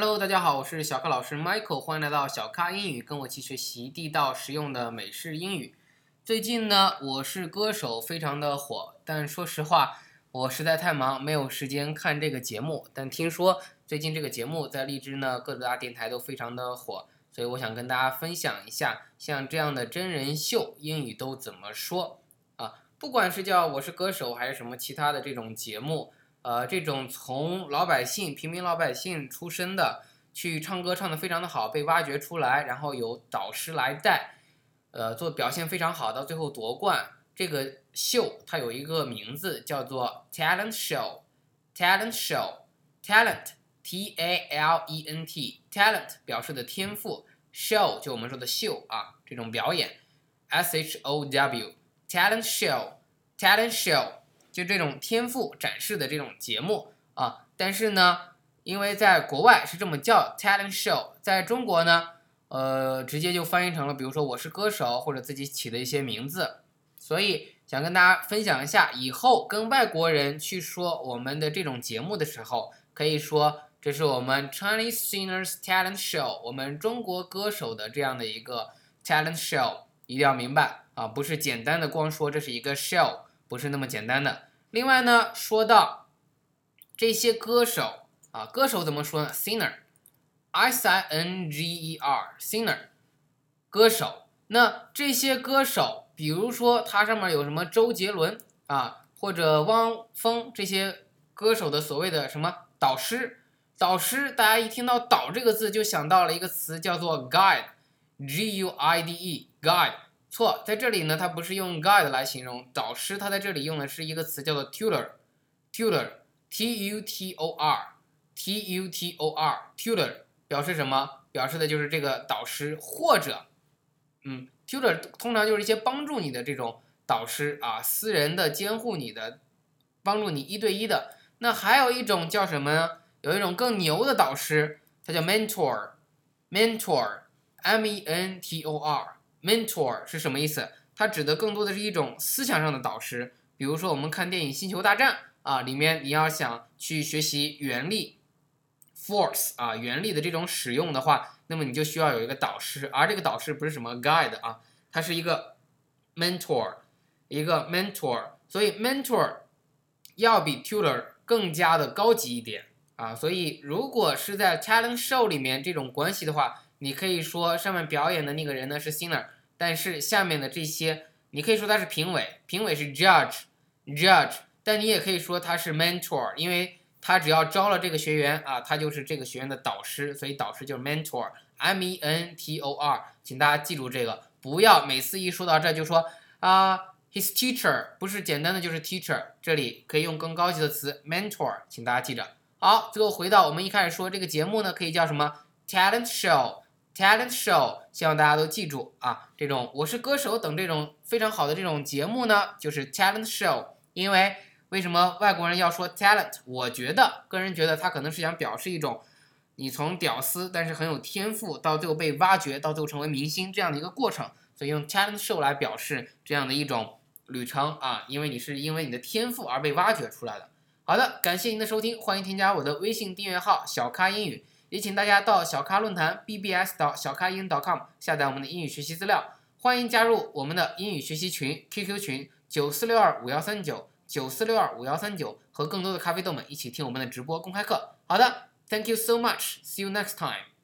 Hello，大家好，我是小咖老师 Michael，欢迎来到小咖英语，跟我一起学习地道实用的美式英语。最近呢，我是歌手非常的火，但说实话，我实在太忙，没有时间看这个节目。但听说最近这个节目在荔枝呢各大电台都非常的火，所以我想跟大家分享一下，像这样的真人秀英语都怎么说啊？不管是叫我是歌手，还是什么其他的这种节目。呃，这种从老百姓、平民老百姓出身的，去唱歌唱得非常的好，被挖掘出来，然后有导师来带，呃，做表现非常好，到最后夺冠。这个秀它有一个名字叫做 talent show，talent show，talent，t a l e n t，talent 表示的天赋，show 就我们说的秀啊，这种表演，s h o w，talent show，talent show。就这种天赋展示的这种节目啊，但是呢，因为在国外是这么叫 talent show，在中国呢，呃，直接就翻译成了，比如说我是歌手或者自己起的一些名字，所以想跟大家分享一下，以后跟外国人去说我们的这种节目的时候，可以说这是我们 Chinese Singers Talent Show，我们中国歌手的这样的一个 talent show，一定要明白啊，不是简单的光说这是一个 show，不是那么简单的。另外呢，说到这些歌手啊，歌手怎么说呢？Singer，S I N G E R，Singer，歌手。那这些歌手，比如说它上面有什么周杰伦啊，或者汪峰这些歌手的所谓的什么导师，导师，大家一听到“导”这个字就想到了一个词，叫做 guide，G U I D E，guide。错，在这里呢，它不是用 guide 来形容导师，它在这里用的是一个词叫做 tutor，tutor，t u t o r，t u t o r，tutor 表示什么？表示的就是这个导师或者，嗯，tutor 通常就是一些帮助你的这种导师啊，私人的监护你的，帮助你一对一的。那还有一种叫什么呢？有一种更牛的导师，它叫 mentor，mentor，m e n t o r。Mentor 是什么意思？它指的更多的是一种思想上的导师。比如说，我们看电影《星球大战》啊，里面你要想去学习原力 （force） 啊，原力的这种使用的话，那么你就需要有一个导师。而这个导师不是什么 guide 啊，它是一个 mentor，一个 mentor。所以 mentor 要比 tutor 更加的高级一点啊。所以如果是在 talent show 里面这种关系的话，你可以说上面表演的那个人呢是 singer，但是下面的这些你可以说他是评委，评委是 judge，judge，但你也可以说他是 mentor，因为他只要招了这个学员啊，他就是这个学员的导师，所以导师就是 mentor，m e n t o r，请大家记住这个，不要每次一说到这就说啊 his teacher，不是简单的就是 teacher，这里可以用更高级的词 mentor，请大家记着。好，最后回到我们一开始说这个节目呢，可以叫什么 talent show。Talent show，希望大家都记住啊！这种我是歌手等这种非常好的这种节目呢，就是 talent show。因为为什么外国人要说 talent？我觉得个人觉得他可能是想表示一种你从屌丝，但是很有天赋，到最后被挖掘，到最后成为明星这样的一个过程，所以用 talent show 来表示这样的一种旅程啊！因为你是因为你的天赋而被挖掘出来的。好的，感谢您的收听，欢迎添加我的微信订阅号小咖英语。也请大家到小咖论坛 bbs 到小咖英语 .com 下载我们的英语学习资料，欢迎加入我们的英语学习群 QQ 群九四六二五幺三九九四六二五幺三九，和更多的咖啡豆们一起听我们的直播公开课。好的，Thank you so much，See you next time。